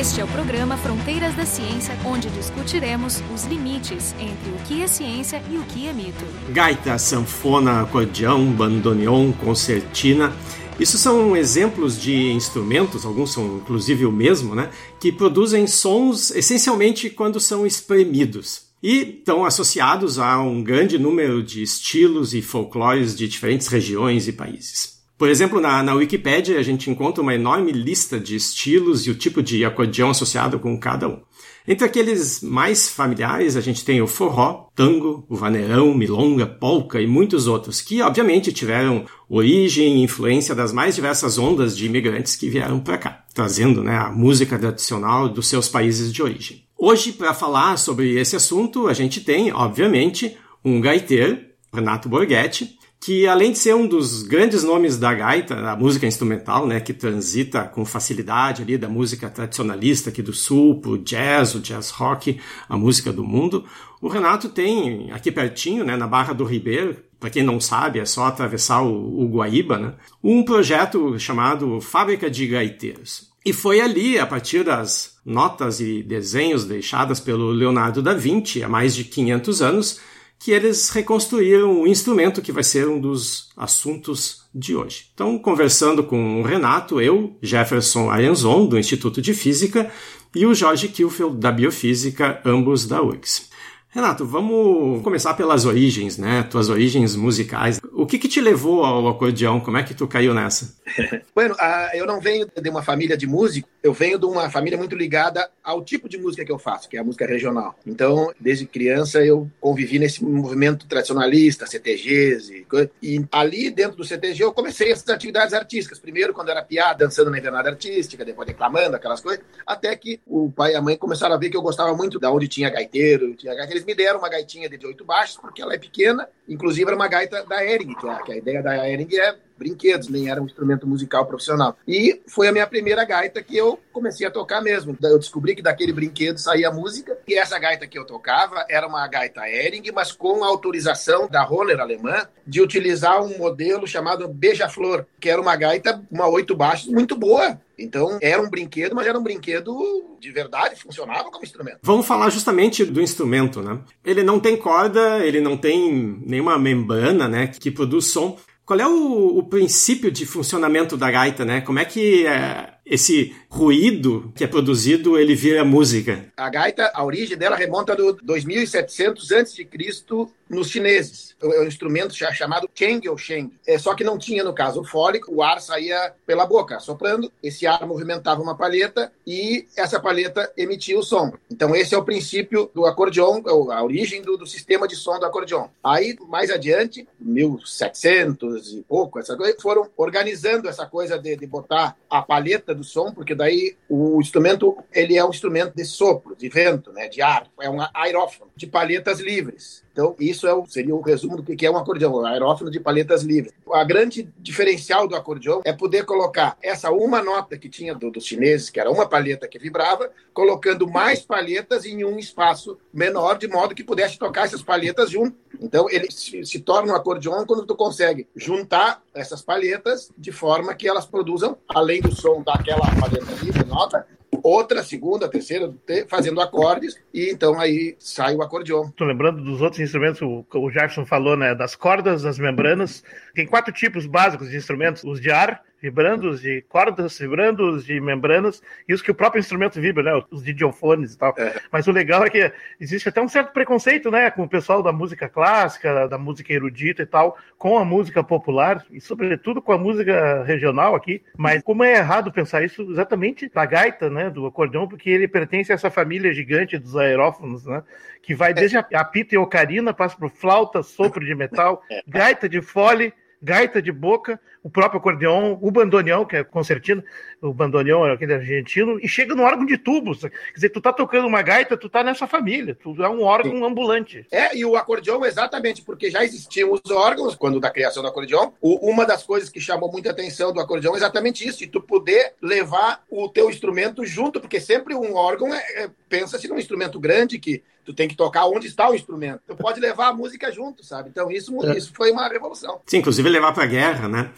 Este é o programa Fronteiras da Ciência, onde discutiremos os limites entre o que é ciência e o que é mito. Gaita, sanfona, acordeão, bandoneon, concertina. Isso são exemplos de instrumentos, alguns são inclusive o mesmo, né? Que produzem sons essencialmente quando são espremidos. E estão associados a um grande número de estilos e folclores de diferentes regiões e países. Por exemplo, na, na Wikipedia a gente encontra uma enorme lista de estilos e o tipo de acordeão associado com cada um. Entre aqueles mais familiares, a gente tem o forró, tango, o vaneirão, milonga, polca e muitos outros, que obviamente tiveram origem e influência das mais diversas ondas de imigrantes que vieram para cá, trazendo né, a música tradicional dos seus países de origem. Hoje, para falar sobre esse assunto, a gente tem, obviamente, um gaiteiro, Renato Borghetti, que além de ser um dos grandes nomes da gaita, da música instrumental, né, que transita com facilidade ali da música tradicionalista aqui do sul, pro jazz, o jazz rock, a música do mundo, o Renato tem aqui pertinho, né, na Barra do Ribeiro, para quem não sabe, é só atravessar o, o Guaíba, né, um projeto chamado Fábrica de Gaiteiros. E foi ali, a partir das notas e desenhos deixadas pelo Leonardo da Vinci há mais de 500 anos, que eles reconstruíram o instrumento que vai ser um dos assuntos de hoje. Então, conversando com o Renato, eu, Jefferson Arenzon, do Instituto de Física, e o Jorge Kilfeld, da Biofísica, ambos da URGS. Renato, vamos começar pelas origens, né? Tuas origens musicais. O que, que te levou ao acordeão? Como é que tu caiu nessa? bueno, uh, eu não venho de uma família de músico, eu venho de uma família muito ligada ao tipo de música que eu faço, que é a música regional. Então, desde criança, eu convivi nesse movimento tradicionalista, CTGs e E ali, dentro do CTG, eu comecei essas atividades artísticas. Primeiro, quando era piada, dançando na invernada artística, depois declamando, aquelas coisas. Até que o pai e a mãe começaram a ver que eu gostava muito da onde tinha gaiteiro, tinha gaiteiro eles me deram uma gaitinha de oito baixos, porque ela é pequena, inclusive era uma gaita da Ering, que, é, que a ideia da Ering é brinquedos, nem era um instrumento musical profissional. E foi a minha primeira gaita que eu comecei a tocar mesmo. Eu descobri que daquele brinquedo saía música, e essa gaita que eu tocava era uma gaita Ering, mas com autorização da Hohner alemã de utilizar um modelo chamado Beija-Flor, que era uma gaita, uma oito baixos, muito boa. Então, era um brinquedo, mas era um brinquedo de verdade, funcionava como instrumento. Vamos falar justamente do instrumento, né? Ele não tem corda, ele não tem nenhuma membrana, né, que produz som. Qual é o, o, princípio de funcionamento da gaita, né? Como é que é, esse ruído que é produzido ele vira música? A gaita, a origem dela remonta do 2700 a.C. nos chineses. É um instrumento chamado cheng ou sheng. É, só que não tinha, no caso, o fole, o ar saía pela boca, soprando. Esse ar movimentava uma palheta e essa palheta emitia o som. Então, esse é o princípio do acordeon, a origem do, do sistema de som do acordeon. Aí, mais adiante, 1700 e pouco, essa coisa, foram organizando essa coisa de, de botar a palheta do som, porque daí o instrumento ele é um instrumento de sopro, de vento, né, de ar, é um aerófono, de palhetas livres. Então, isso é o, seria o resumo do que é um acordeão, um aerófono de palhetas livres. A grande diferencial do acordeão é poder colocar essa uma nota que tinha do, dos chineses, que era uma palheta que vibrava, colocando mais palhetas em um espaço menor, de modo que pudesse tocar essas palhetas junto. Então, ele se, se torna um acordeão quando tu consegue juntar essas palhetas de forma que elas produzam, além do som daquela palheta livre, nota, outra, segunda, terceira, fazendo acordes, e então aí sai o acordeon. Estou lembrando dos outros instrumentos, o, o Jackson falou, né, das cordas, das membranas. Tem quatro tipos básicos de instrumentos: os de ar, vibrandos, de cordas vibrandos, de membranas, e os que o próprio instrumento vibra, né? Os idiofones e tal. É. Mas o legal é que existe até um certo preconceito, né? Com o pessoal da música clássica, da música erudita e tal, com a música popular, e sobretudo com a música regional aqui. Mas como é errado pensar isso exatamente da gaita, né? Do acordeão, porque ele pertence a essa família gigante dos aerófonos, né? Que vai desde a, a pita e ocarina, passa por flauta, sopro de metal, é. gaita de fole, gaita de boca, o próprio acordeão, o bandoneão, que é concertino, o bandoneão é aquele argentino, e chega no órgão de tubos. Quer dizer, tu tá tocando uma gaita, tu tá nessa família, tu é um órgão Sim. ambulante. É, e o acordeão exatamente, porque já existiam os órgãos quando da criação do acordeão. O, uma das coisas que chamou muita atenção do acordeão é exatamente isso, de tu poder levar o teu instrumento junto, porque sempre um órgão é, é pensa-se num instrumento grande que tu tem que tocar onde está o instrumento. Tu pode levar a música junto, sabe? Então isso, é. isso foi uma revolução. Sim, inclusive levar para a guerra, né?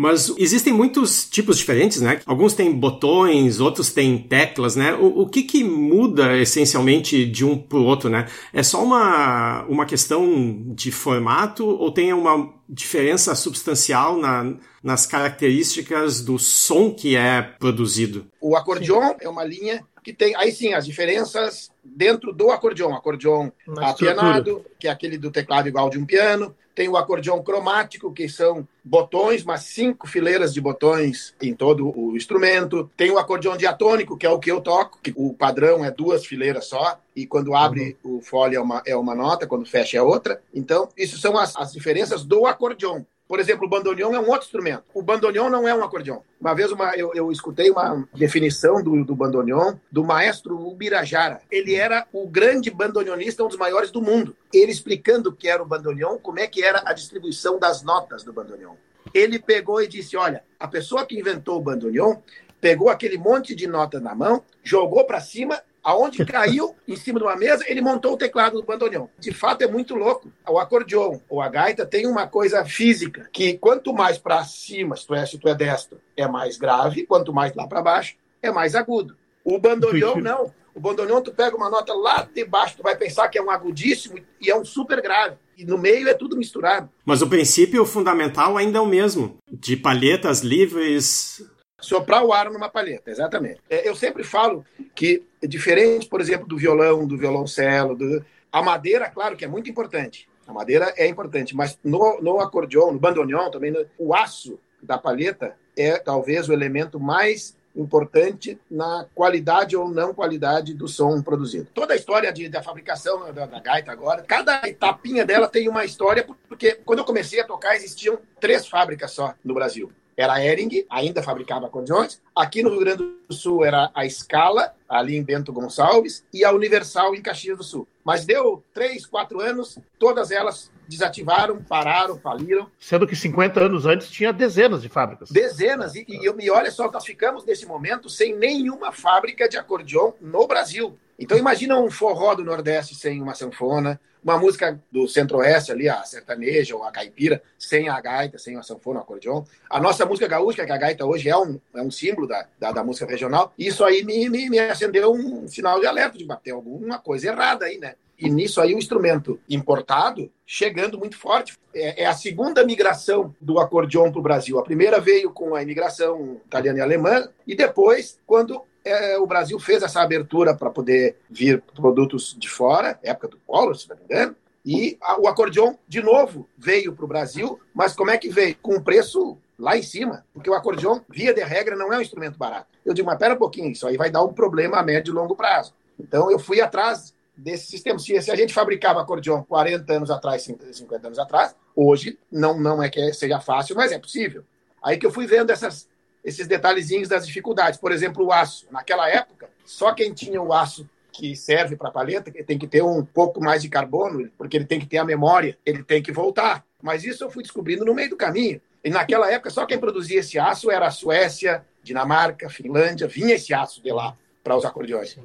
Mas existem muitos tipos diferentes, né? Alguns têm botões, outros têm teclas, né? O, o que que muda essencialmente de um para o outro, né? É só uma, uma questão de formato ou tem uma diferença substancial na, nas características do som que é produzido? O acordeon é uma linha que tem, aí sim, as diferenças dentro do acordeon. Acordeon apianado, que é aquele do teclado igual de um piano tem o acordeão cromático, que são botões, mas cinco fileiras de botões em todo o instrumento. Tem o acordeão diatônico, que é o que eu toco, que o padrão é duas fileiras só, e quando abre uhum. o fole é uma, é uma nota, quando fecha é outra. Então, isso são as, as diferenças do acordeão. Por exemplo, o bandoneon é um outro instrumento. O bandoneon não é um acordeão. Uma vez uma, eu, eu escutei uma definição do, do bandoneon do maestro Ubirajara. Ele era o grande bandoneonista, um dos maiores do mundo. Ele explicando o que era o bandoneon, como é que era a distribuição das notas do bandoneon. Ele pegou e disse, olha, a pessoa que inventou o bandoneon pegou aquele monte de notas na mão, jogou para cima Aonde caiu em cima de uma mesa, ele montou o teclado do bandoneon. De fato, é muito louco. O acordeon ou a gaita tem uma coisa física que quanto mais para cima, se tu, é, se tu é destro, é mais grave, quanto mais lá para baixo, é mais agudo. O bandoneon não. O bandoneon, tu pega uma nota lá de baixo, tu vai pensar que é um agudíssimo e é um super grave. E no meio é tudo misturado. Mas o princípio fundamental ainda é o mesmo. De palhetas livres, Soprar o ar numa palheta, exatamente. É, eu sempre falo que, é diferente, por exemplo, do violão, do violoncelo, do... a madeira, claro que é muito importante. A madeira é importante, mas no, no acordeon, no bandoneon também, no... o aço da palheta é talvez o elemento mais importante na qualidade ou não qualidade do som produzido. Toda a história de, da fabricação da, da, gaita agora, cada etapinha dela tem uma história, porque quando eu comecei a tocar existiam três fábricas só no Brasil era a Ering, ainda fabricava acordeões. Aqui no Rio Grande do Sul era a Scala, ali em Bento Gonçalves, e a Universal em Caxias do Sul. Mas deu três, quatro anos, todas elas desativaram, pararam, faliram. Sendo que 50 anos antes tinha dezenas de fábricas. Dezenas, e, e, e olha só, nós ficamos nesse momento sem nenhuma fábrica de acordeão no Brasil. Então imagina um forró do Nordeste sem uma sanfona, uma música do Centro-Oeste ali, a sertaneja ou a caipira, sem a gaita, sem a sanfona, o acordeon. A nossa música gaúcha, que a gaita hoje é um, é um símbolo da, da, da música regional, isso aí me, me, me acendeu um sinal de alerta de bater alguma coisa errada aí, né? E nisso aí o instrumento importado chegando muito forte. É, é a segunda migração do acordeon para o Brasil. A primeira veio com a imigração italiana e alemã, e depois, quando é, o Brasil fez essa abertura para poder vir produtos de fora, época do Collor, se não me engano, e a, o acordeon, de novo, veio para o Brasil, mas como é que veio? Com um preço lá em cima, porque o acordeon, via de regra, não é um instrumento barato. Eu digo, mas pera um pouquinho, isso aí vai dar um problema a médio e longo prazo. Então eu fui atrás desse sistema. Se, a gente fabricava acordeon 40 anos atrás, 50 anos atrás, hoje não, não é que seja fácil, mas é possível. Aí que eu fui vendo essas esses detalhezinhos das dificuldades. Por exemplo, o aço. Naquela época, só quem tinha o aço que serve para a paleta tem que ter um pouco mais de carbono, porque ele tem que ter a memória, ele tem que voltar. Mas isso eu fui descobrindo no meio do caminho. E naquela época, só quem produzia esse aço era a Suécia, Dinamarca, Finlândia, vinha esse aço de lá para os acordeões.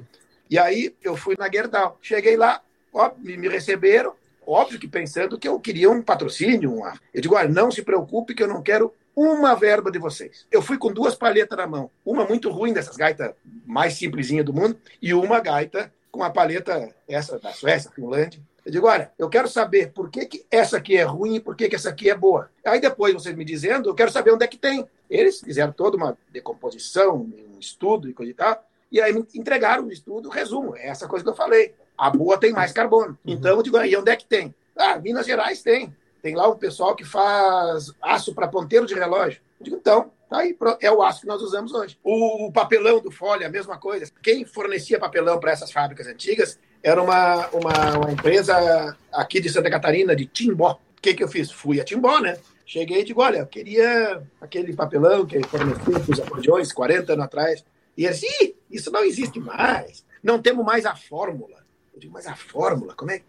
E aí eu fui na Gerdau. Cheguei lá, ó, me receberam, óbvio que pensando que eu queria um patrocínio. Uma... Eu digo, olha, não se preocupe que eu não quero uma verba de vocês. Eu fui com duas palhetas na mão. Uma muito ruim dessas gaitas mais simplesinha do mundo e uma gaita com a paleta essa da Suécia, Finlândia. Eu digo, olha, eu quero saber por que, que essa aqui é ruim e por que, que essa aqui é boa. Aí depois, vocês me dizendo, eu quero saber onde é que tem. Eles fizeram toda uma decomposição, um estudo e coisa e tal, e aí me entregaram o estudo, resumo, é essa coisa que eu falei. A boa tem mais carbono. Uhum. Então, eu digo, e onde é que tem? Ah, Minas Gerais tem. Tem lá um pessoal que faz aço para ponteiro de relógio. Eu digo, então, tá aí, é o aço que nós usamos hoje. O, papelão do Folha, a mesma coisa. Quem fornecia papelão para essas fábricas antigas era uma, uma, uma, empresa aqui de Santa Catarina, de Timbó. O que, que eu fiz? Fui a Timbó, né? Cheguei e digo, olha, eu queria aquele papelão que fornecia para os acordeões 40 anos atrás. E eles, isso não existe mais. Não temos mais a fórmula. Eu digo, mas a fórmula, como é que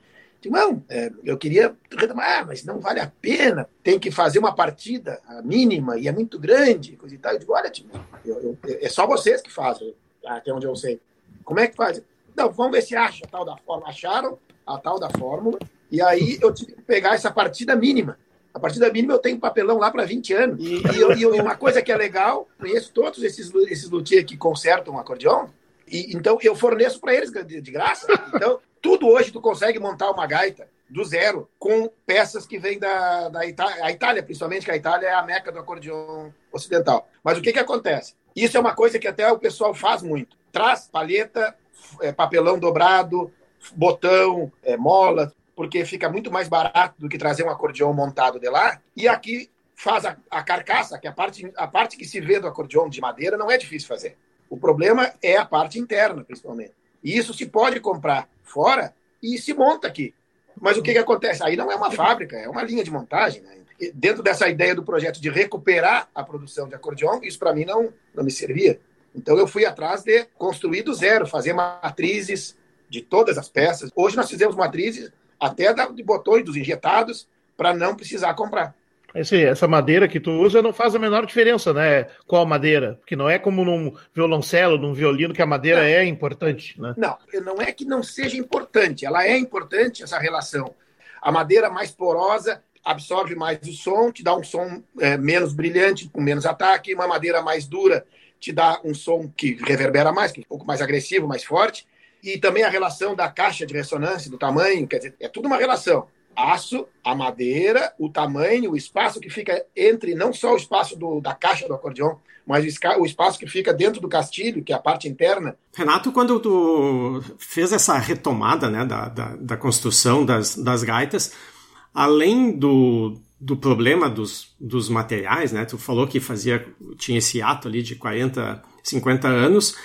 não, é, eu queria retomar, ah, mas não vale a pena, tem que fazer uma partida mínima e é muito grande, coisa e tal. Eu digo, olha, Tim, eu, eu, é só vocês que fazem, até onde eu sei. Como é que faz? Não, vamos ver se acha a tal da fórmula. Acharam a tal da fórmula, e aí eu tive que pegar essa partida mínima. A partida mínima eu tenho papelão lá para 20 anos. E, e, eu, e, uma coisa que é legal, conheço todos esses, esses luthiers que consertam um acordeão, e, então eu forneço para eles de, de graça. Então, tudo hoje tu consegue montar uma gaita do zero, com peças que vêm da, da Itália, a Itália, principalmente, que a Itália é a meca do acordeão ocidental. Mas o que, que acontece? Isso é uma coisa que até o pessoal faz muito. Traz palheta, é, papelão dobrado, botão, é, mola, porque fica muito mais barato do que trazer um acordeão montado de lá. E aqui faz a, a carcaça, que é a parte, a parte que se vê do acordeão de madeira não é difícil fazer. O problema é a parte interna, principalmente. E isso se pode comprar fora e se monta aqui. Mas o que, que acontece? Aí não é uma fábrica, é uma linha de montagem. Né? Dentro dessa ideia do projeto de recuperar a produção de acordeão, isso para mim não, não me servia. Então eu fui atrás de construir do zero, fazer matrizes de todas as peças. Hoje nós fizemos matrizes até de botões dos injetados para não precisar comprar. Esse, essa madeira que tu usa não faz a menor diferença, né? Qual madeira? Porque não é como num violoncelo, num violino, que a madeira não. é importante, né? Não, não é que não seja importante. Ela é importante, essa relação. A madeira mais porosa absorve mais o som, te dá um som é, menos brilhante, com menos ataque. Uma madeira mais dura te dá um som que reverbera mais, que é um pouco mais agressivo, mais forte. E também a relação da caixa de ressonância, do tamanho, quer dizer, é tudo uma relação aço, a madeira, o tamanho, o espaço que fica entre não só o espaço do, da caixa do acordeão, mas o espaço que fica dentro do castilho, que é a parte interna. Renato, quando tu fez essa retomada né, da, da, da construção das, das gaitas, além do, do problema dos, dos materiais, né, tu falou que fazia tinha esse ato ali de 40, 50 anos,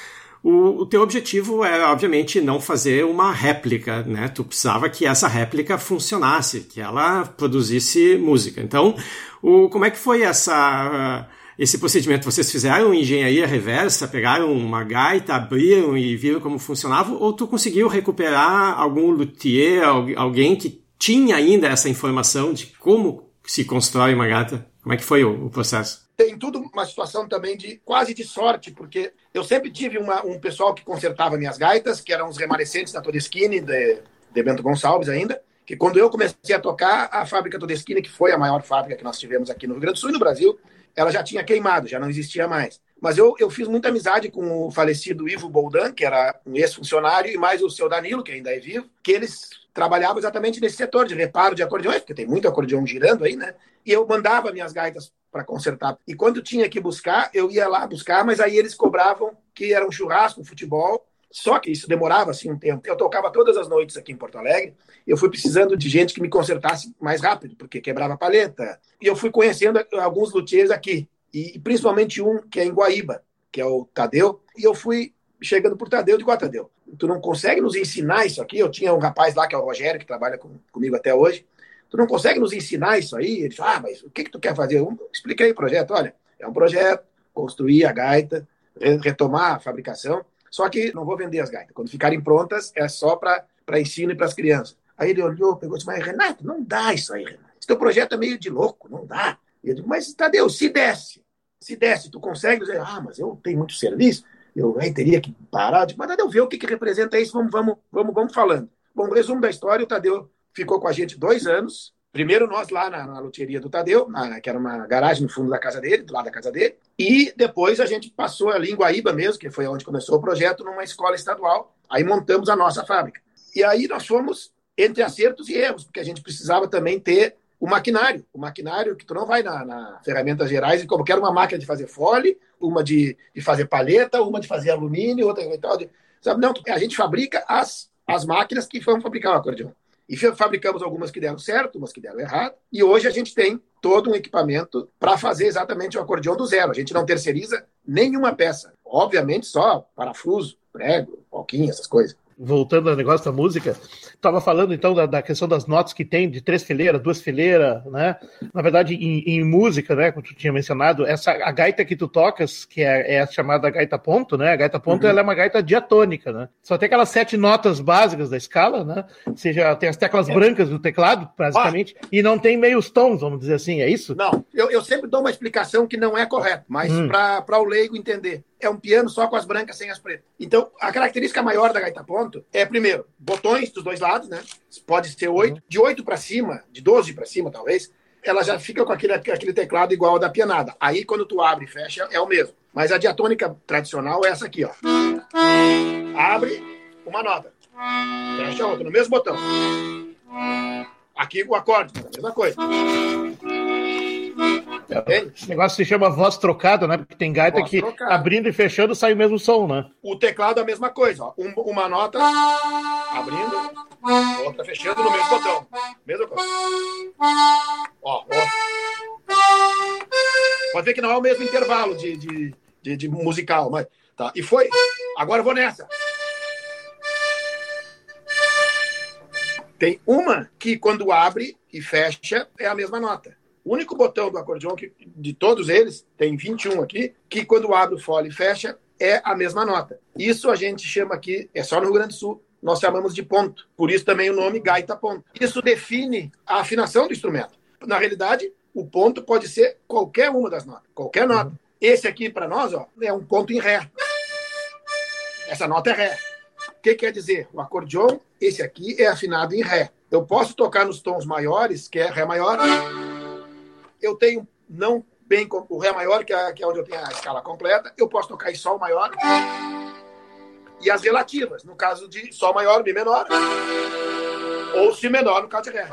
o, o teu objetivo é, obviamente, não fazer uma réplica, né? Tu precisava que essa réplica funcionasse, que ela produzisse música. Então, o, como é que foi essa esse procedimento? Vocês fizeram engenharia reversa, pegaram uma gaita, abriram e viram como funcionava, ou tu conseguiu recuperar algum luthier, alguém que tinha ainda essa informação de como se constrói uma gaita? Como é que foi o, o processo? Tem tudo uma situação também de quase de sorte, porque eu sempre tive uma, um pessoal que consertava minhas gaitas, que eram os remanescentes da Todeschini, de, de Bento Gonçalves ainda, que quando eu comecei a tocar, a fábrica Todeschini, que foi a maior fábrica que nós tivemos aqui no Rio Grande do Sul e no Brasil, ela já tinha queimado, já não existia mais. Mas eu, eu fiz muita amizade com o falecido Ivo Boldan, que era um ex-funcionário, e mais o seu Danilo, que ainda é vivo, que eles trabalhavam exatamente nesse setor de reparo de acordeões, porque tem muito acordeão girando aí, né? E eu mandava minhas gaitas para consertar. E quando tinha que buscar, eu ia lá buscar, mas aí eles cobravam que era um churrasco, um futebol. Só que isso demorava assim um tempo. Eu tocava todas as noites aqui em Porto Alegre. Eu fui precisando de gente que me consertasse mais rápido, porque quebrava a paleta. E eu fui conhecendo alguns luthiers aqui, e principalmente um que é em Guaíba, que é o Tadeu. E eu fui chegando por Tadeu de Tadeu, tu não consegue nos ensinar isso aqui? Eu tinha um rapaz lá que é o Rogério, que trabalha com, comigo até hoje. Tu não consegue nos ensinar isso aí? Ele disse, ah, mas o que, que tu quer fazer? Eu expliquei o projeto. Olha, é um projeto, construir a gaita, retomar a fabricação, só que não vou vender as gaitas. Quando ficarem prontas, é só para ensino e para as crianças. Aí ele olhou, pegou e disse, mas Renato, não dá isso aí, Renato. Esse teu projeto é meio de louco, não dá. Eu digo, mas Tadeu, se desce, se desce, tu consegue dizer, ah, mas eu tenho muito serviço, eu aí teria que parar. Digo, mas Tadeu, vê o que, que representa isso, vamos, vamos, vamos, vamos falando. Bom, resumo da história, o Tadeu ficou com a gente dois anos. Primeiro nós lá na, na loteria do Tadeu, na, que era uma garagem no fundo da casa dele, do lado da casa dele. E depois a gente passou ali em Guaíba mesmo, que foi onde começou o projeto, numa escola estadual. Aí montamos a nossa fábrica. E aí nós fomos entre acertos e erros, porque a gente precisava também ter o maquinário. O maquinário que tu não vai na, na ferramentas gerais e como quer uma máquina de fazer fole, uma de, de fazer paleta, uma de fazer alumínio, outra e tal. Sabe? Não, a gente fabrica as, as máquinas que vão fabricar o acordeão. E fabricamos algumas que deram certo, umas que deram errado. E hoje a gente tem todo um equipamento para fazer exatamente o acordeão do zero. A gente não terceiriza nenhuma peça. Obviamente só parafuso, prego, palquinha, essas coisas voltando ao negócio da música, estava falando então da, da, questão das notas que tem de três fileiras, duas fileiras, né? Na verdade, em, em, música, né, como tu tinha mencionado, essa a gaita que tu tocas, que é, é a chamada gaita ponto, né? A gaita ponto uhum. ela é uma gaita diatônica, né? Só tem aquelas sete notas básicas da escala, né? Ou seja, tem as teclas é. brancas do teclado, basicamente, ah. e não tem meios tons, vamos dizer assim, é isso? Não, eu, eu sempre dou uma explicação que não é correta, mas hum. para o leigo entender é um piano só com as brancas sem as pretas. Então, a característica maior da gaita ponto é, primeiro, botões dos dois lados, né? Pode ser oito, uhum. de oito para cima, de doze para cima, talvez. ela já fica com aquele, aquele teclado igual ao da pianada. Aí, quando tu abre e fecha, é o mesmo. Mas a diatônica tradicional é essa aqui, ó. Abre uma nota, fecha outra, no mesmo botão. Aqui o acorde, a mesma coisa. Esse negócio se chama voz trocada, né? Porque tem gaita voz que trocada. abrindo e fechando sai o mesmo som, né? O teclado é a mesma coisa, ó. Um, uma nota abrindo, outra fechando no mesmo botão. Mesma coisa. Ó, ó. Pode ver que não é o mesmo intervalo de, de, de, de musical, mas. Tá. E foi. Agora eu vou nessa. Tem uma que quando abre e fecha é a mesma nota. O único botão do acordeão, que, de todos eles, tem 21 aqui, que quando abre o fole e fecha, é a mesma nota. Isso a gente chama aqui, é só no Rio Grande do Sul, nós chamamos de ponto. Por isso também o nome gaita ponto. Isso define a afinação do instrumento. Na realidade, o ponto pode ser qualquer uma das notas, qualquer nota. Esse aqui, para nós, ó, é um ponto em Ré. Essa nota é Ré. O que quer dizer? O acordeão, esse aqui é afinado em Ré. Eu posso tocar nos tons maiores, que é Ré maior, eu tenho não bem o Ré maior, que é, que é onde eu tenho a escala completa, eu posso tocar em Sol maior e as relativas, no caso de Sol maior, Mi menor, ou Si menor, no caso de Ré.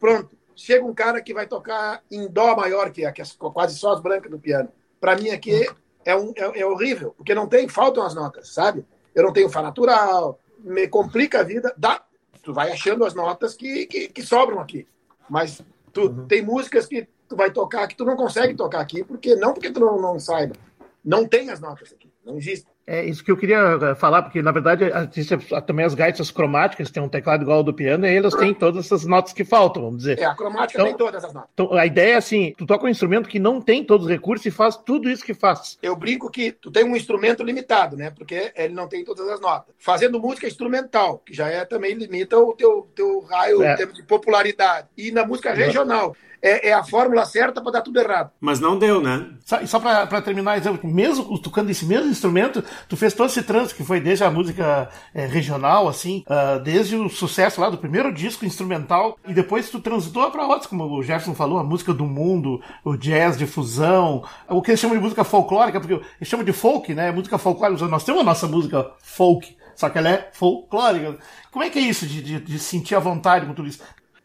Pronto. Chega um cara que vai tocar em Dó maior, que é, que é quase só as brancas do piano. Para mim aqui é, um, é, é, horrível, porque não tem, faltam as notas, sabe? Eu não tenho Fá natural, me complica a vida. Dá, tu vai achando as notas que, que, que sobram aqui. Mas Tu, uhum. Tem músicas que tu vai tocar que tu não consegue tocar aqui, porque não porque tu não, não saiba. Não tem as notas aqui, não existe. É isso que eu queria eh, falar, porque na verdade também as gaitas cromáticas, tem um teclado igual ao do piano, e elas têm todas essas notas que faltam, vamos dizer. É, a cromática então, tem todas as notas. Então a ideia é assim: tu toca um instrumento que não tem todos os recursos e faz tudo isso que faz. Eu brinco que tu tem um instrumento limitado, né? Porque ele não tem todas as notas. Fazendo música instrumental, que já é também limita o teu, teu raio é. de popularidade. E na música regional é, é a fórmula certa para dar tudo errado. Mas não deu, né? Só, só para terminar, mesmo tocando esse mesmo instrumento, tu fez todo esse trânsito que foi desde a música é, regional, assim, uh, desde o sucesso lá do primeiro disco instrumental, e depois tu transitou para outros, como o Jefferson falou, a música do mundo, o jazz de fusão, o que eles chamam de música folclórica, porque eles chamam de folk, né? Música folclórica. Nós temos a nossa música folk, só que ela é folclórica. Como é que é isso de, de, de sentir a vontade com tudo isso?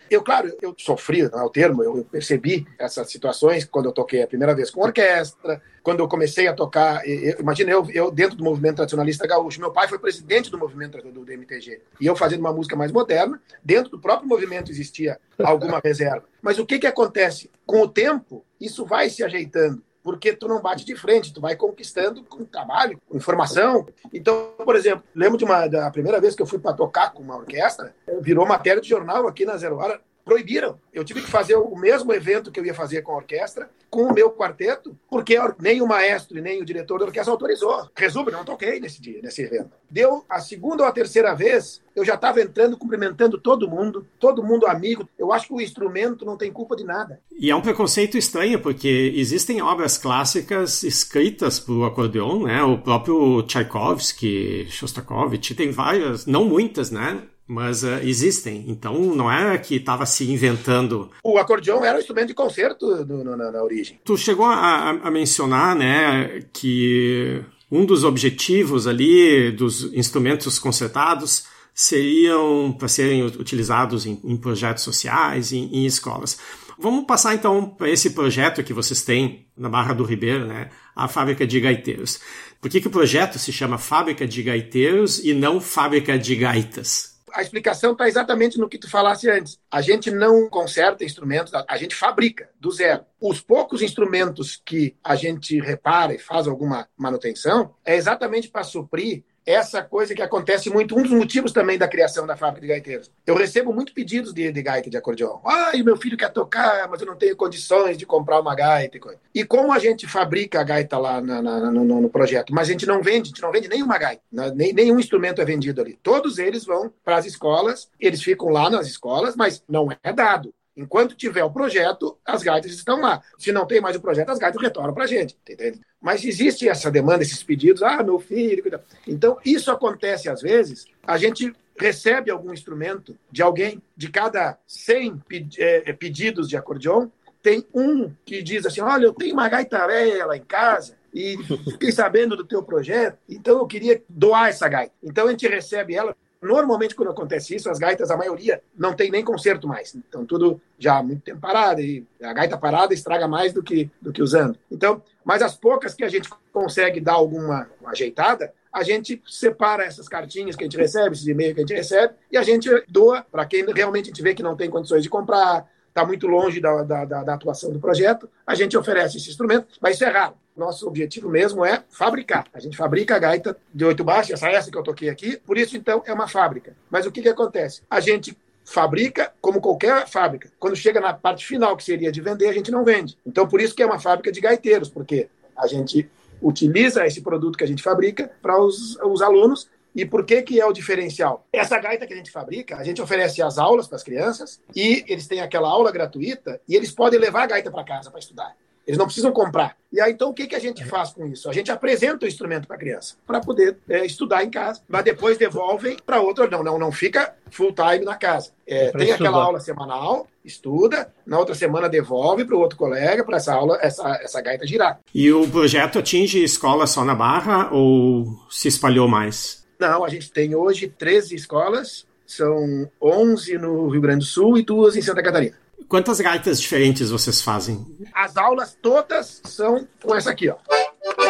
Eu, claro, eu sofri, não é o termo, eu percebi essas situações quando eu toquei a primeira vez com orquestra, quando eu comecei a tocar, imagina eu, eu dentro do movimento tradicionalista gaúcho, meu pai foi presidente do movimento do, do MTG, e eu fazendo uma música mais moderna, dentro do próprio movimento existia alguma reserva. Mas o que que acontece? Com o tempo, isso vai se ajeitando porque tu não bate de frente, tu vai conquistando com trabalho, com informação. Então, por exemplo, lembro de uma da primeira vez que eu fui para tocar com uma orquestra, virou matéria de jornal aqui na Zero Hora, proibiram. Eu tive que fazer o mesmo evento que eu ia fazer com a orquestra, com o meu quarteto, porque nem o maestro e nem o diretor da orquestra autorizou. Resumo, não toquei nesse dia, nesse evento. Deu a segunda ou a terceira vez, eu já estava entrando, cumprimentando todo mundo, todo mundo amigo. Eu acho que o instrumento não tem culpa de nada. E é um preconceito estranho, porque existem obras clássicas escritas para o acordeon, né? O próprio Tchaikovsky, Shostakovich, tem várias, não muitas, né? Mas uh, existem. Então não é que estava se inventando. O acordeão era um instrumento de concerto do, no, na, na, origem. Tu chegou a, a, mencionar, né, que um dos objetivos ali dos instrumentos concertados seriam para serem utilizados em, em projetos sociais, em, em escolas. Vamos passar então para esse projeto que vocês têm na Barra do Ribeiro, né? A Fábrica de Gaiteiros. Por que, que o projeto se chama Fábrica de Gaiteiros e não Fábrica de Gaitas? A explicação está exatamente no que tu falasse antes. A gente não conserta instrumentos, a gente fabrica do zero. Os poucos instrumentos que a gente repara e faz alguma manutenção é exatamente para suprir essa coisa que acontece muito, um dos motivos também da criação da fábrica de gaiteiros. Eu recebo muito pedidos de, de gaita de acordeão. Ai, meu filho quer tocar, mas eu não tenho condições de comprar uma gaita. E, coisa. e como a gente fabrica a gaita lá na, na, no, no, projeto, mas a gente não vende, a gente não vende nenhuma gaita, né? nem, nenhum instrumento é vendido ali. Todos eles vão para as escolas, eles ficam lá nas escolas, mas não é dado. Enquanto tiver o projeto, as gaitas estão lá. Se não tem mais o projeto, as gaitas retornam para a gente. Entende? Mas existe essa demanda, esses pedidos. Ah, meu filho. Então, isso acontece às vezes. A gente recebe algum instrumento de alguém, de cada 100 é, pedidos de acordeon, tem um que diz assim: Olha, eu tenho uma gaita velha lá em casa e fiquei sabendo do teu projeto, então eu queria doar essa gaita. Então a gente recebe ela. Normalmente, quando acontece isso, as gaitas, a maioria, não tem nem conserto mais. Então, tudo já há muito tempo parado, e a gaita parada estraga mais do que, do que usando. Então, mas as poucas que a gente consegue dar alguma ajeitada, a gente separa essas cartinhas que a gente recebe, esses e-mails que a gente recebe, e a gente doa para quem realmente a gente vê que não tem condições de comprar, está muito longe da, da, da, atuação do projeto, a gente oferece esse instrumento, mas isso é raro. Nosso objetivo mesmo é fabricar. A gente fabrica a gaita de oito baixos, essa essa que eu toquei aqui, por isso, então, é uma fábrica. Mas o que, que acontece? A gente fabrica como qualquer fábrica. Quando chega na parte final, que seria de vender, a gente não vende. Então, por isso que é uma fábrica de gaiteiros, porque a gente utiliza esse produto que a gente fabrica para os, os alunos e por que, que é o diferencial? Essa gaita que a gente fabrica, a gente oferece as aulas para as crianças e eles têm aquela aula gratuita e eles podem levar a gaita para casa para estudar. Eles não precisam comprar. E aí, então, o que, que a gente faz com isso? A gente apresenta o instrumento para a criança, para poder é, estudar em casa, mas depois devolvem para outro. Não, não, não fica full time na casa. É, tem estudar. aquela aula semanal, estuda, na outra semana devolve para o outro colega para essa aula, essa, essa gaita girar. E o projeto atinge escola só na Barra ou se espalhou mais? Não, a gente tem hoje 13 escolas, são 11 no Rio Grande do Sul e duas em Santa Catarina. Quantas gaitas diferentes vocês fazem? As aulas todas são com essa aqui, ó.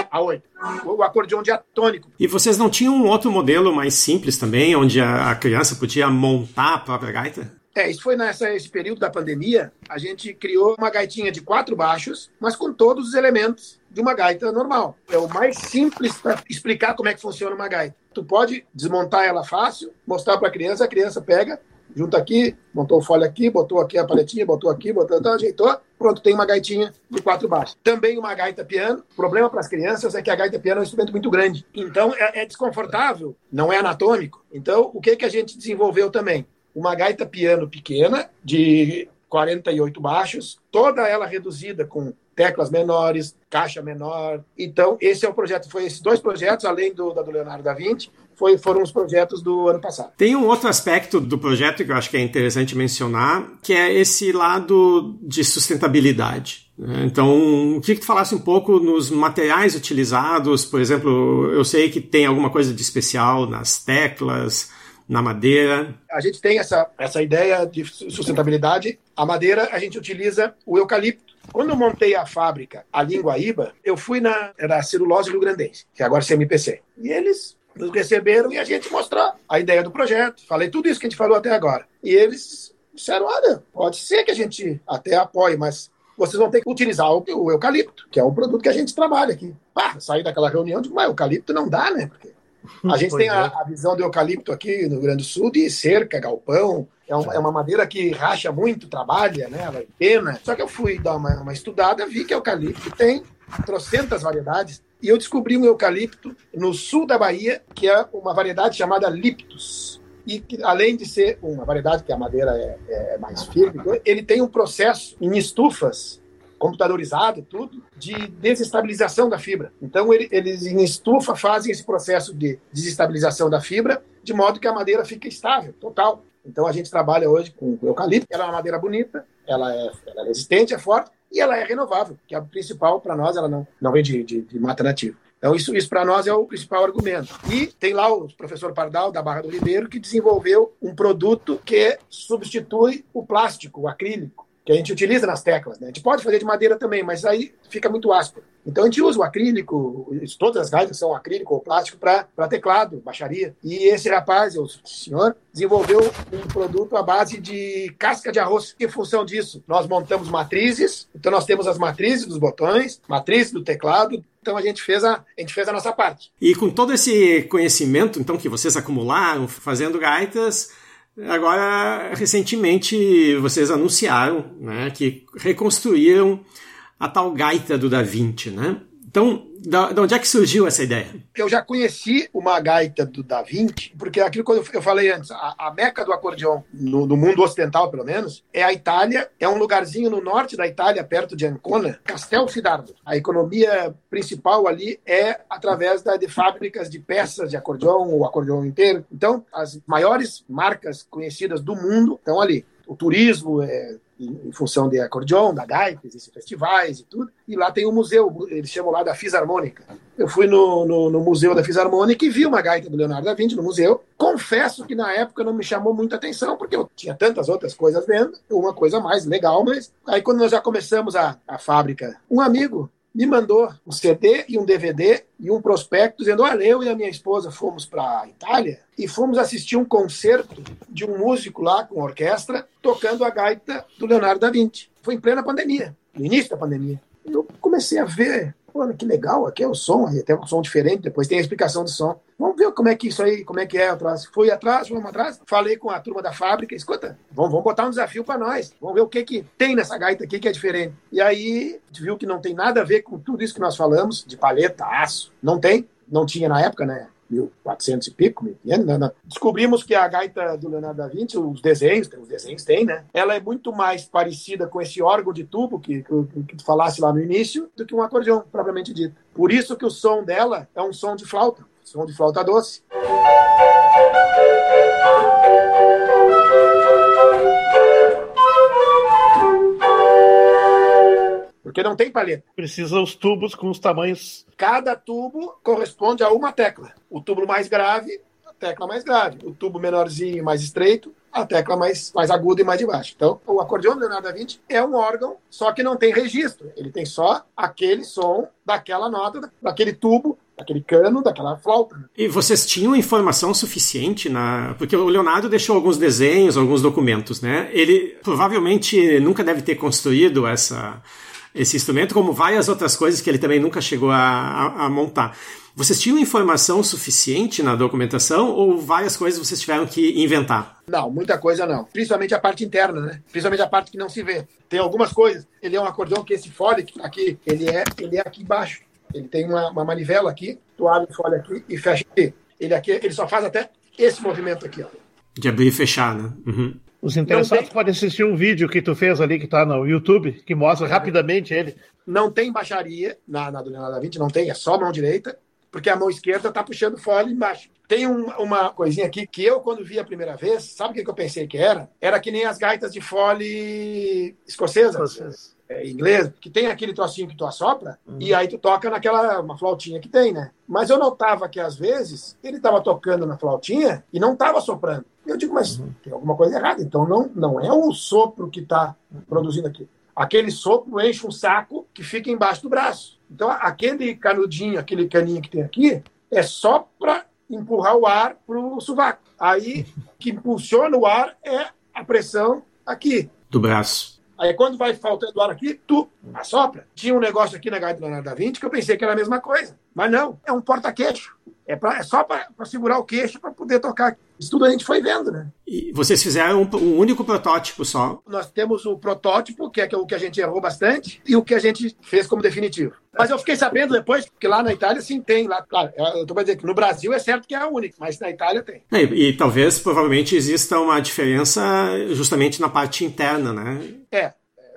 A 8. O acordeão diatônico. E vocês não tinham um outro modelo mais simples também, onde a criança podia montar a própria gaita? É, isso foi nessa, esse período da pandemia. A gente criou uma gaitinha de quatro baixos, mas com todos os elementos de uma gaita normal. É o mais simples para explicar como é que funciona uma gaita. Tu pode desmontar ela fácil, mostrar para a criança, a criança pega, junta aqui, montou o folha aqui, botou aqui a paletinha, botou aqui, botou, então, ajeitou, pronto, tem uma gaitinha de quatro baixos. Também uma gaita piano. O problema para as crianças é que a gaita piano é um instrumento muito grande. Então é, é desconfortável, não é anatômico. Então o que, que a gente desenvolveu também? Uma gaita piano pequena, de 48 baixos, toda ela reduzida com teclas menores, caixa menor. Então, esse é o projeto. Foi esses dois projetos, além do, do Leonardo da Vinci, foi, foram os projetos do ano passado. Tem um outro aspecto do projeto que eu acho que é interessante mencionar, que é esse lado de sustentabilidade. Né? Então, queria que tu falasse um pouco nos materiais utilizados. Por exemplo, eu sei que tem alguma coisa de especial nas teclas, na madeira. A gente tem essa, essa ideia de sustentabilidade. A madeira, a gente utiliza o eucalipto quando eu montei a fábrica, a Linguaíba, eu fui na era a Celulose Rio Grandense, que agora é CMPC. E eles nos receberam e a gente mostrou a ideia do projeto. Falei tudo isso que a gente falou até agora. E eles disseram: olha, pode ser que a gente até apoie, mas vocês vão ter que utilizar o, o eucalipto, que é o produto que a gente trabalha aqui. Ah, saí daquela reunião e digo, mas eucalipto não dá, né? Porque a gente tem a, é. a, visão do eucalipto aqui no Rio Grande do Sul de cerca, galpão. É, um, é uma madeira que racha muito, trabalha, né? Ela é pena. Só que eu fui dar uma, uma estudada, vi que eucalipto tem trocentas variedades. E eu descobri um eucalipto no sul da Bahia, que é uma variedade chamada Liptus. E que, além de ser uma variedade que a madeira é, é mais firme, ele tem um processo em estufas computadorizado, tudo, de desestabilização da fibra. Então, ele, eles em estufa fazem esse processo de desestabilização da fibra, de modo que a madeira fica estável, total. Então, a gente trabalha hoje com eucalipto, ela é uma madeira bonita, ela é, ela é resistente, é forte, e ela é renovável, que é o principal para nós, ela não, não vem de, de, de mata nativa. Então, isso, isso para nós é o principal argumento. E tem lá o professor Pardal, da Barra do Ribeiro, que desenvolveu um produto que substitui o plástico, o acrílico que a gente utiliza nas teclas. Né? A gente pode fazer de madeira também, mas aí fica muito áspero. Então a gente usa o acrílico, todas as gaitas são acrílico ou plástico para teclado, baixaria. E esse rapaz, o senhor, desenvolveu um produto à base de casca de arroz. Em função disso, nós montamos matrizes. Então nós temos as matrizes dos botões, matriz do teclado, então a gente fez a, a gente fez a nossa parte. E com todo esse conhecimento então que vocês acumularam fazendo gaitas, Agora, recentemente, vocês anunciaram né, que reconstruíram a tal gaita do Da Vinci, né? Então, da, da, onde é que surgiu essa ideia? Eu já conheci uma gaita do Da Vinci, porque aquilo que eu falei antes, a, a meca do acordeão, no, no, mundo ocidental pelo menos, é a Itália, é um lugarzinho no norte da Itália, perto de Ancona, Castel Fidardo. A economia principal ali é através da, de fábricas de peças de acordeão, o acordeão inteiro. Então, as maiores marcas conhecidas do mundo estão ali. O turismo é em, função de acordeon, da gaita, existem festivais e tudo. E lá tem um museu, eles chamam lá da Fisarmônica. Eu fui no, no, no, Museu da Fisarmônica e vi uma gaita do Leonardo da Vinci no museu. Confesso que na época não me chamou muita atenção, porque eu tinha tantas outras coisas vendo, uma coisa mais legal, mas aí quando nós já começamos a, a fábrica, um amigo me mandou um CD e um DVD e um prospecto dizendo: Olha, eu e a minha esposa fomos para a Itália e fomos assistir um concerto de um músico lá com orquestra tocando a gaita do Leonardo da Vinci. Foi em plena pandemia, no início da pandemia. Eu comecei a ver Olha que legal, aqui é o som, até um som diferente, depois tem a explicação do som. Vamos ver como é que isso aí, como é que é atrás. Fui atrás, fomos atrás, falei com a turma da fábrica, escuta, vamos, vamos botar um desafio para nós, vamos ver o que, que tem nessa gaita aqui que é diferente. E aí, a gente viu que não tem nada a ver com tudo isso que nós falamos, de paleta, aço, não tem, não tinha na época, né? 1400 e pico, 1500, né, né? descobrimos que a gaita do Leonardo da Vinci, os desenhos, os desenhos tem, né? Ela é muito mais parecida com esse órgão de tubo que, que, que tu falasse lá no início do que um acordeão, propriamente dito. Por isso que o som dela é um som de flauta, som de flauta doce. porque não tem palheta. Precisa os tubos com os tamanhos. Cada tubo corresponde a uma tecla. O tubo mais grave, a tecla mais grave. O tubo menorzinho, mais estreito, a tecla mais, mais aguda e mais de baixo. Então, o acordeão do Leonardo da Vinci é um órgão, só que não tem registro. Ele tem só aquele som daquela nota, daquele tubo, daquele cano, daquela flauta. E vocês tinham informação suficiente na. Porque o Leonardo deixou alguns desenhos, alguns documentos, né? Ele provavelmente nunca deve ter construído essa esse instrumento, como várias outras coisas que ele também nunca chegou a, a, a montar. Vocês tinham informação suficiente na documentação ou várias coisas vocês tiveram que inventar? Não, muita coisa não. Principalmente a parte interna, né? Principalmente a parte que não se vê. Tem algumas coisas. Ele é um acordeão que esse fole aqui, ele é, ele é aqui embaixo. Ele tem uma, uma manivela aqui, tu abre o fole aqui e fecha aqui. Ele aqui, ele só faz até esse movimento aqui, ó. De abrir e fechar, né? Uhum. Os interessados tem... podem assistir um vídeo que tu fez ali, que está no YouTube, que mostra rapidamente ele. Não tem baixaria na, na do Leonardo da Vinci, não tem, é só mão direita, porque a mão esquerda está puxando fora embaixo. Tem um, uma coisinha aqui que eu, quando vi a primeira vez, sabe o que, eu pensei que era? Era que nem as gaitas de fole escocesa. Escocesa é, inglês, que tem aquele trocinho que tu assopra, uhum. e aí tu toca naquela uma flautinha que tem, né? Mas eu notava que às vezes ele estava tocando na flautinha e não estava soprando. Eu digo, mas uhum. tem alguma coisa errada. Então não, não é o sopro que está produzindo aqui. Aquele sopro enche um saco que fica embaixo do braço. Então aquele canudinho, aquele caninho que tem aqui, é só para empurrar o ar para o sovaco. Aí, que impulsiona o ar é a pressão aqui. Do braço. Aí quando vai faltando ar aqui, tu assopra. Tinha um negócio aqui na gaita da Vinci que eu pensei que era a mesma coisa. Mas não, é um porta-queixo. É, pra, é só para segurar o queixo para poder tocar. Isso tudo a gente foi vendo, né? E vocês fizeram um, um, único protótipo só? Nós temos o protótipo, que é o que a gente errou bastante, e o que a gente fez como definitivo. Mas eu fiquei sabendo depois, que lá na Itália sim tem. Lá, claro, eu estou para dizer que no Brasil é certo que é a única, mas na Itália tem. É, e, e talvez, provavelmente, exista uma diferença justamente na parte interna, né? É,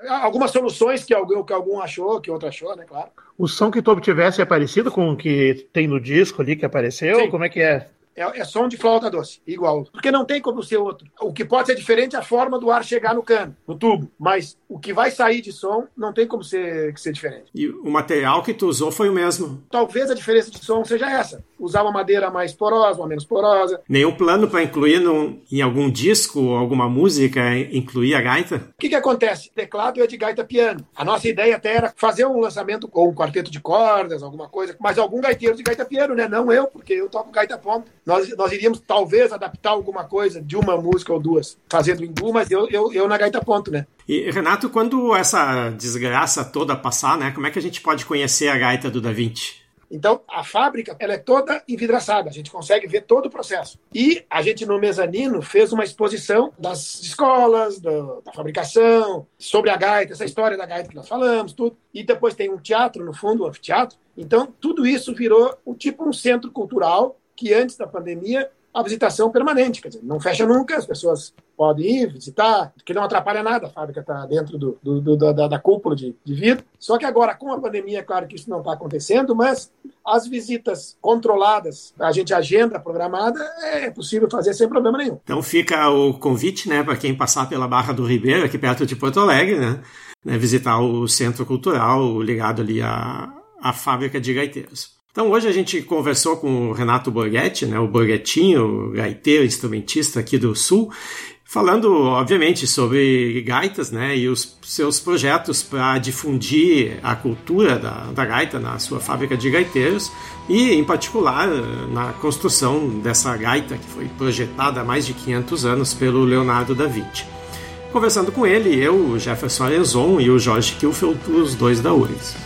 algumas soluções que algum, que algum achou, que outro achou, né, claro. O som que tu obtivesse é parecido com o que tem no disco ali que apareceu? Sim. Como é que é? É, é som de flauta doce, igual. Porque não tem como ser outro. O que pode ser diferente é a forma do ar chegar no cano, no tubo. Mas o que vai sair de som não tem como ser, ser diferente. E o material que tu usou foi o mesmo? Talvez a diferença de som seja essa. Usar uma madeira mais porosa, uma menos porosa. Nenhum plano para incluir no, em algum disco ou alguma música, incluir a gaita? O que, que acontece? Teclado é de gaita piano. A nossa ideia até era fazer um lançamento com um quarteto de cordas, alguma coisa, mas algum gaiteiro de gaita piano, né? Não eu, porque eu toco gaita ponta nós, nós iríamos talvez adaptar alguma coisa de uma música ou duas, fazendo em duas, mas eu, eu, eu na gaita ponto, né? E, Renato, quando essa desgraça toda passar, né, como é que a gente pode conhecer a gaita do Da Vinci? Então, a fábrica ela é toda envidraçada, a gente consegue ver todo o processo. E a gente, no mezanino, fez uma exposição das escolas, do, da fabricação, sobre a gaita, essa história da gaita que nós falamos, tudo. E depois tem um teatro no fundo, um anfiteatro. Então, tudo isso virou um tipo um centro cultural que antes da pandemia a visitação permanente, quer dizer, não fecha nunca, as pessoas podem ir visitar, que não atrapalha nada, a fábrica está dentro do, do, do, da, da, cúpula de, de vidro. Só que agora, com a pandemia, é claro que isso não está acontecendo, mas as visitas controladas, a gente agenda programada, é possível fazer sem problema nenhum. Então fica o convite, né, para quem passar pela Barra do Ribeiro, aqui perto de Porto Alegre, né, né visitar o Centro Cultural ligado ali à, à fábrica de gaiteiros. Então hoje a gente conversou com o Renato Borghetti, né, o Borghettinho, gaiteiro, instrumentista aqui do Sul, falando obviamente sobre gaitas né, e os seus projetos para difundir a cultura da, da gaita na sua fábrica de gaiteiros e em particular na construção dessa gaita que foi projetada há mais de 500 anos pelo Leonardo da Vinci. Conversando com ele, eu, Jefferson Arezon e o Jorge Kilfeld, os dois da URGS.